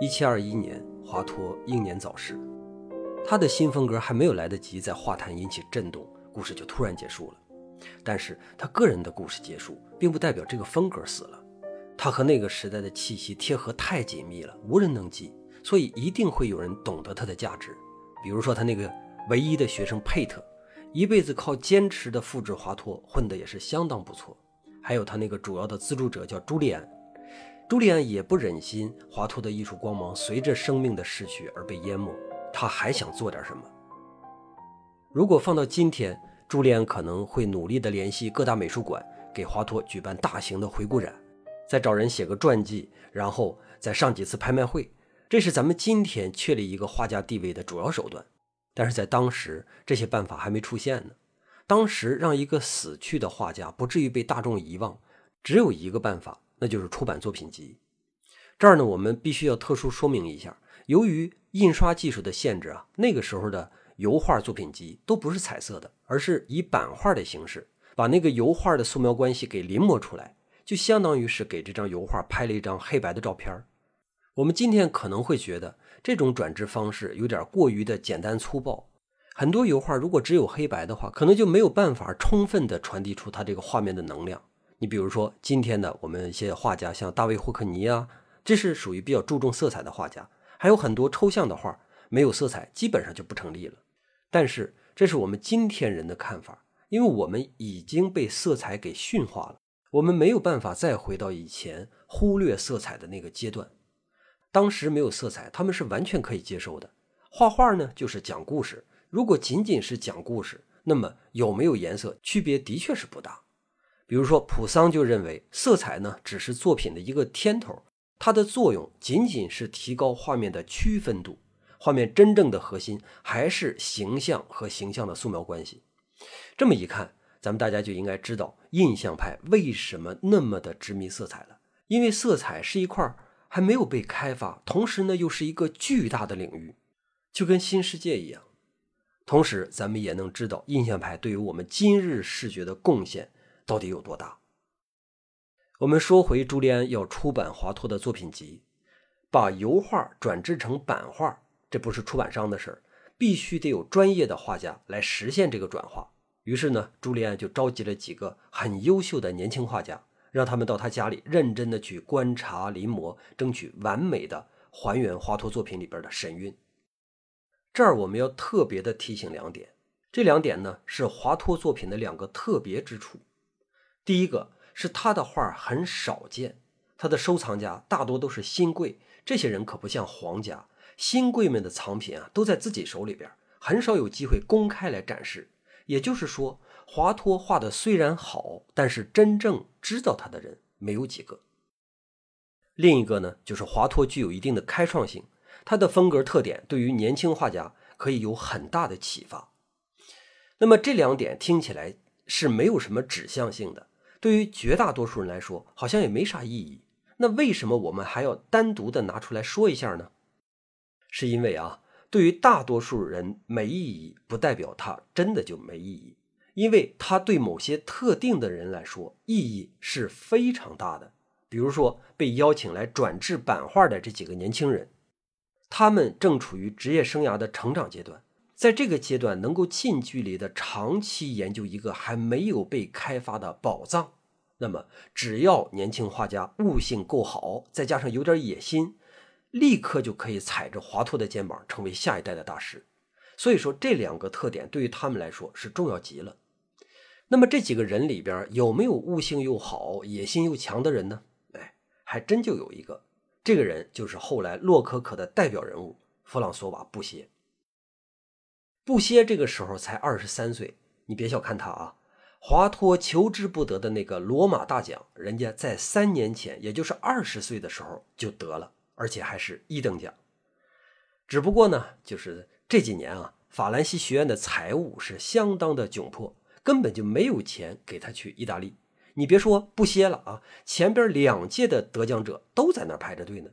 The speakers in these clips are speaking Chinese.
一七二一年，华佗英年早逝，他的新风格还没有来得及在画坛引起震动，故事就突然结束了。但是他个人的故事结束，并不代表这个风格死了。他和那个时代的气息贴合太紧密了，无人能及，所以一定会有人懂得他的价值。比如说他那个唯一的学生佩特，一辈子靠坚持的复制华佗，混得也是相当不错。还有他那个主要的资助者叫朱利安。朱利安也不忍心华佗的艺术光芒随着生命的逝去而被淹没，他还想做点什么。如果放到今天，朱利安可能会努力地联系各大美术馆，给华佗举办大型的回顾展，再找人写个传记，然后再上几次拍卖会。这是咱们今天确立一个画家地位的主要手段。但是在当时，这些办法还没出现呢。当时让一个死去的画家不至于被大众遗忘，只有一个办法。那就是出版作品集。这儿呢，我们必须要特殊说明一下，由于印刷技术的限制啊，那个时候的油画作品集都不是彩色的，而是以版画的形式，把那个油画的素描关系给临摹出来，就相当于是给这张油画拍了一张黑白的照片我们今天可能会觉得这种转制方式有点过于的简单粗暴，很多油画如果只有黑白的话，可能就没有办法充分的传递出它这个画面的能量。你比如说，今天的我们一些画家，像大卫霍克尼啊，这是属于比较注重色彩的画家。还有很多抽象的画，没有色彩基本上就不成立了。但是这是我们今天人的看法，因为我们已经被色彩给驯化了，我们没有办法再回到以前忽略色彩的那个阶段。当时没有色彩，他们是完全可以接受的。画画呢，就是讲故事。如果仅仅是讲故事，那么有没有颜色，区别的确是不大。比如说，普桑就认为色彩呢只是作品的一个添头，它的作用仅仅是提高画面的区分度，画面真正的核心还是形象和形象的素描关系。这么一看，咱们大家就应该知道印象派为什么那么的执迷色彩了，因为色彩是一块还没有被开发，同时呢又是一个巨大的领域，就跟新世界一样。同时，咱们也能知道印象派对于我们今日视觉的贡献。到底有多大？我们说回朱利安要出版华佗的作品集，把油画转制成版画，这不是出版商的事，必须得有专业的画家来实现这个转化。于是呢，朱利安就召集了几个很优秀的年轻画家，让他们到他家里认真的去观察临摹，争取完美的还原华佗作品里边的神韵。这儿我们要特别的提醒两点，这两点呢是华佗作品的两个特别之处。第一个是他的画很少见，他的收藏家大多都是新贵，这些人可不像皇家，新贵们的藏品啊都在自己手里边，很少有机会公开来展示。也就是说，华佗画的虽然好，但是真正知道他的人没有几个。另一个呢，就是华佗具有一定的开创性，他的风格特点对于年轻画家可以有很大的启发。那么这两点听起来是没有什么指向性的。对于绝大多数人来说，好像也没啥意义。那为什么我们还要单独的拿出来说一下呢？是因为啊，对于大多数人没意义，不代表它真的就没意义。因为它对某些特定的人来说，意义是非常大的。比如说，被邀请来转制版画的这几个年轻人，他们正处于职业生涯的成长阶段。在这个阶段，能够近距离的长期研究一个还没有被开发的宝藏，那么只要年轻画家悟性够好，再加上有点野心，立刻就可以踩着华佗的肩膀，成为下一代的大师。所以说，这两个特点对于他们来说是重要极了。那么这几个人里边有没有悟性又好、野心又强的人呢？哎，还真就有一个，这个人就是后来洛可可的代表人物弗朗索瓦·布歇。布歇这个时候才二十三岁，你别小看他啊！华佗求之不得的那个罗马大奖，人家在三年前，也就是二十岁的时候就得了，而且还是一等奖。只不过呢，就是这几年啊，法兰西学院的财务是相当的窘迫，根本就没有钱给他去意大利。你别说布歇了啊，前边两届的得奖者都在那排着队呢。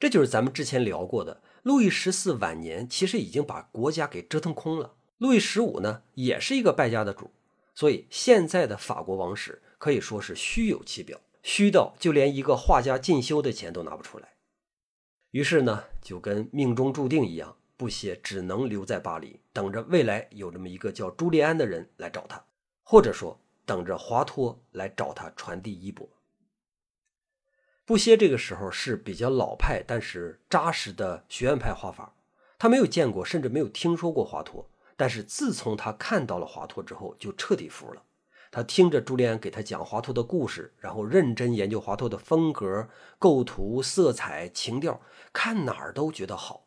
这就是咱们之前聊过的。路易十四晚年其实已经把国家给折腾空了。路易十五呢，也是一个败家的主，所以现在的法国王室可以说是虚有其表，虚到就连一个画家进修的钱都拿不出来。于是呢，就跟命中注定一样，布歇只能留在巴黎，等着未来有这么一个叫朱利安的人来找他，或者说等着华托来找他传递衣钵。布歇这个时候是比较老派，但是扎实的学院派画法。他没有见过，甚至没有听说过华托，但是自从他看到了华托之后，就彻底服了。他听着朱利安给他讲华托的故事，然后认真研究华托的风格、构图、色彩、情调，看哪儿都觉得好。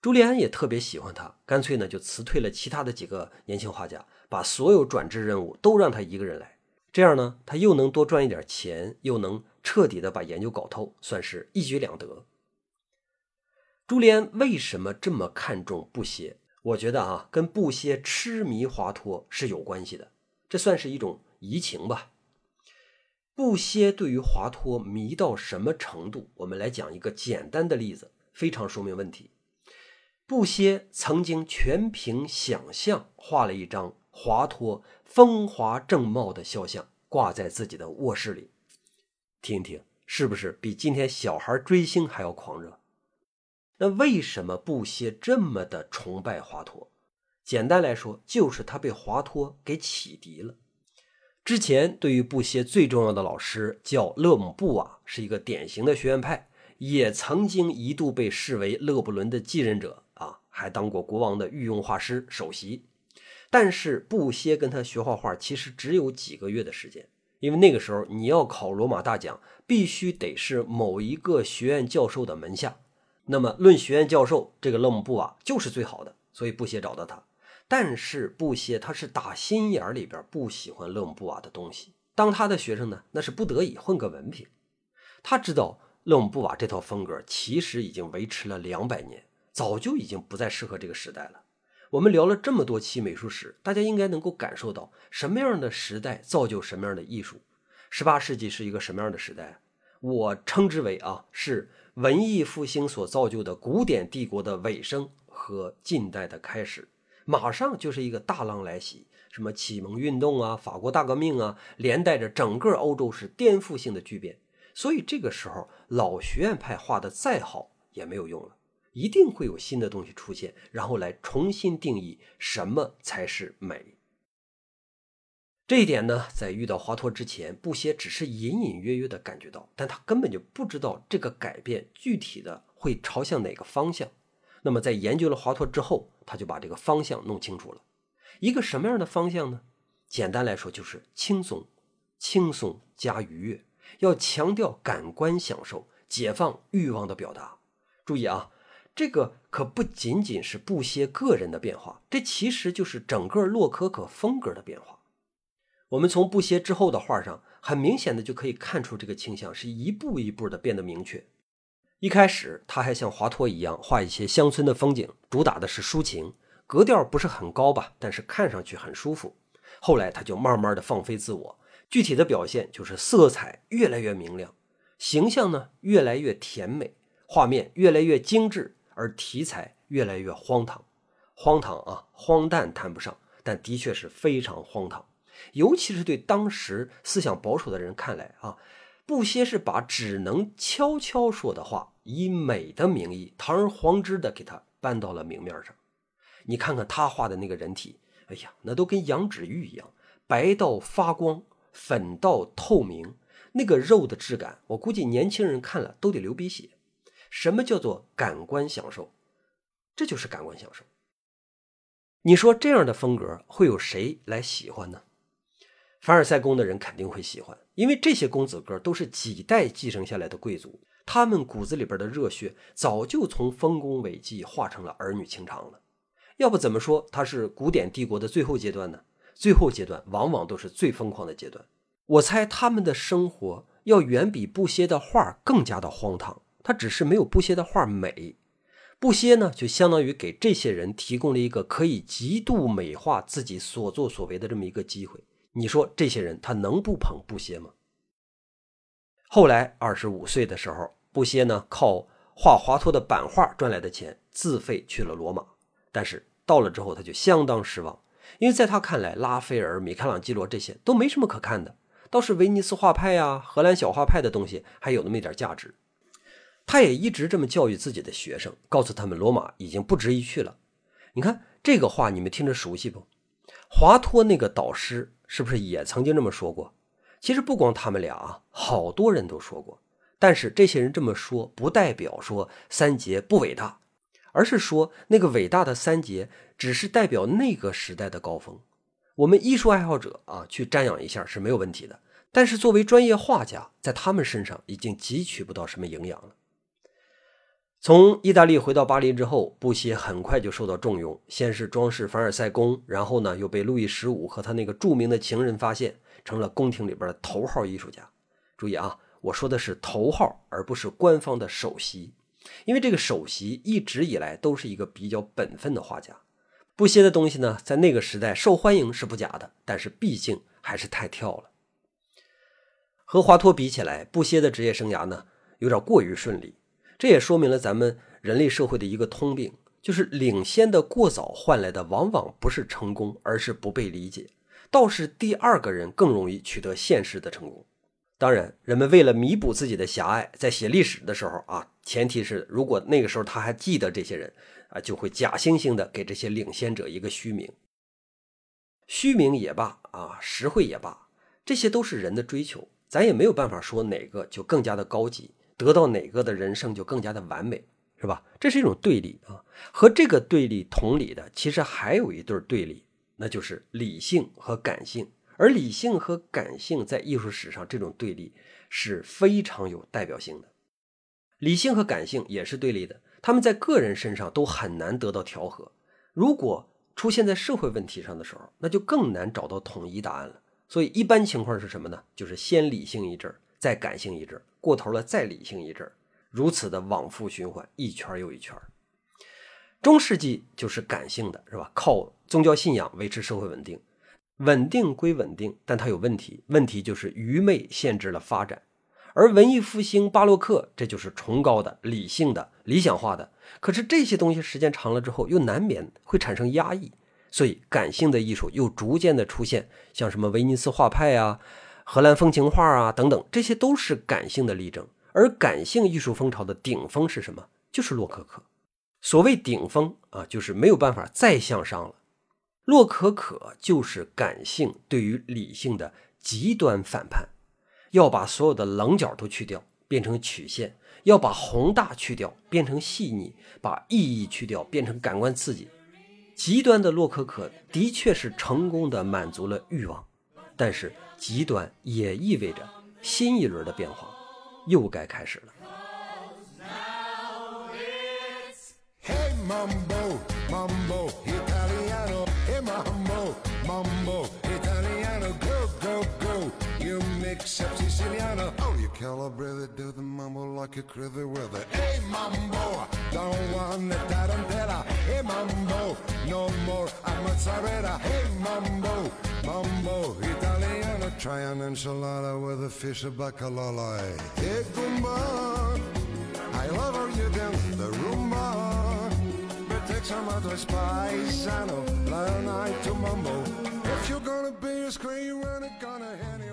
朱利安也特别喜欢他，干脆呢就辞退了其他的几个年轻画家，把所有转制任务都让他一个人来。这样呢，他又能多赚一点钱，又能彻底的把研究搞透，算是一举两得。朱利安为什么这么看重布歇？我觉得啊，跟布歇痴迷华托是有关系的。这算是一种移情吧。布歇对于华托迷到什么程度？我们来讲一个简单的例子，非常说明问题。布歇曾经全凭想象画了一张华托风华正茂的肖像，挂在自己的卧室里。听听，是不是比今天小孩追星还要狂热？那为什么布歇这么的崇拜华托？简单来说，就是他被华托给启迪了。之前对于布歇最重要的老师叫勒姆布瓦，是一个典型的学院派，也曾经一度被视为勒布伦的继任者啊，还当过国王的御用画师首席。但是布歇跟他学画画其实只有几个月的时间，因为那个时候你要考罗马大奖，必须得是某一个学院教授的门下。那么论学院教授，这个勒姆布瓦就是最好的，所以布歇找到他。但是布歇他是打心眼里边不喜欢勒姆布瓦的东西。当他的学生呢，那是不得已混个文凭。他知道勒姆布瓦这套风格其实已经维持了两百年，早就已经不再适合这个时代了。我们聊了这么多期美术史，大家应该能够感受到什么样的时代造就什么样的艺术。十八世纪是一个什么样的时代？我称之为啊，是文艺复兴所造就的古典帝国的尾声和近代的开始。马上就是一个大浪来袭，什么启蒙运动啊，法国大革命啊，连带着整个欧洲是颠覆性的巨变。所以这个时候，老学院派画的再好也没有用了，一定会有新的东西出现，然后来重新定义什么才是美。这一点呢，在遇到华托之前，布歇只是隐隐约约的感觉到，但他根本就不知道这个改变具体的会朝向哪个方向。那么在研究了华托之后，他就把这个方向弄清楚了。一个什么样的方向呢？简单来说就是轻松，轻松加愉悦，要强调感官享受，解放欲望的表达。注意啊，这个可不仅仅是布歇个人的变化，这其实就是整个洛可可风格的变化。我们从布歇之后的画上，很明显的就可以看出这个倾向是一步一步的变得明确。一开始他还像华托一样画一些乡村的风景，主打的是抒情，格调不是很高吧，但是看上去很舒服。后来他就慢慢的放飞自我，具体的表现就是色彩越来越明亮，形象呢越来越甜美，画面越来越精致，而题材越来越荒唐。荒唐啊，荒诞谈不上，但的确是非常荒唐，尤其是对当时思想保守的人看来啊。布歇是把只能悄悄说的话，以美的名义堂而皇之的给他搬到了明面上。你看看他画的那个人体，哎呀，那都跟羊脂玉一样，白到发光，粉到透明，那个肉的质感，我估计年轻人看了都得流鼻血。什么叫做感官享受？这就是感官享受。你说这样的风格会有谁来喜欢呢？凡尔赛宫的人肯定会喜欢，因为这些公子哥都是几代继承下来的贵族，他们骨子里边的热血早就从丰功伟绩化成了儿女情长了。要不怎么说他是古典帝国的最后阶段呢？最后阶段往往都是最疯狂的阶段。我猜他们的生活要远比布歇的画更加的荒唐，他只是没有布歇的画美。布歇呢，就相当于给这些人提供了一个可以极度美化自己所作所为的这么一个机会。你说这些人他能不捧布歇吗？后来二十五岁的时候，布歇呢靠画华托的版画赚来的钱，自费去了罗马。但是到了之后，他就相当失望，因为在他看来，拉斐尔、米开朗基罗这些都没什么可看的，倒是威尼斯画派呀、荷兰小画派的东西还有那么一点价值。他也一直这么教育自己的学生，告诉他们罗马已经不值一去了。你看这个话，你们听着熟悉不？华托那个导师是不是也曾经这么说过？其实不光他们俩啊，好多人都说过。但是这些人这么说，不代表说三杰不伟大，而是说那个伟大的三杰只是代表那个时代的高峰。我们艺术爱好者啊，去瞻仰一下是没有问题的。但是作为专业画家，在他们身上已经汲取不到什么营养了。从意大利回到巴黎之后，布歇很快就受到重用。先是装饰凡尔赛宫，然后呢又被路易十五和他那个著名的情人发现，成了宫廷里边的头号艺术家。注意啊，我说的是头号，而不是官方的首席，因为这个首席一直以来都是一个比较本分的画家。布歇的东西呢，在那个时代受欢迎是不假的，但是毕竟还是太跳了。和华托比起来，布歇的职业生涯呢有点过于顺利。这也说明了咱们人类社会的一个通病，就是领先的过早换来的往往不是成功，而是不被理解。倒是第二个人更容易取得现实的成功。当然，人们为了弥补自己的狭隘，在写历史的时候啊，前提是如果那个时候他还记得这些人啊，就会假惺惺的给这些领先者一个虚名。虚名也罢啊，实惠也罢，这些都是人的追求，咱也没有办法说哪个就更加的高级。得到哪个的人生就更加的完美，是吧？这是一种对立啊。和这个对立同理的，其实还有一对对立，那就是理性和感性。而理性和感性在艺术史上这种对立是非常有代表性的。理性和感性也是对立的，他们在个人身上都很难得到调和。如果出现在社会问题上的时候，那就更难找到统一答案了。所以一般情况是什么呢？就是先理性一阵儿，再感性一阵。过头了，再理性一阵，如此的往复循环，一圈又一圈。中世纪就是感性的，是吧？靠宗教信仰维持社会稳定，稳定归稳定，但它有问题，问题就是愚昧限制了发展。而文艺复兴、巴洛克，这就是崇高的、理性的、理想化的。可是这些东西时间长了之后，又难免会产生压抑，所以感性的艺术又逐渐的出现，像什么威尼斯画派啊。荷兰风情画啊，等等，这些都是感性的例证。而感性艺术风潮的顶峰是什么？就是洛可可。所谓顶峰啊，就是没有办法再向上了。洛可可就是感性对于理性的极端反叛，要把所有的棱角都去掉，变成曲线；要把宏大去掉，变成细腻；把意义去掉，变成感官刺激。极端的洛可可的确是成功的满足了欲望。但是极端也意味着新一轮的变化又该开始了。Try an enchilada with a fish of bacalao. Hey, Goomba, I love how you dance the rumba. But take some other spice, I know, learn how to mumble. If you're gonna be a screen, you're gonna hit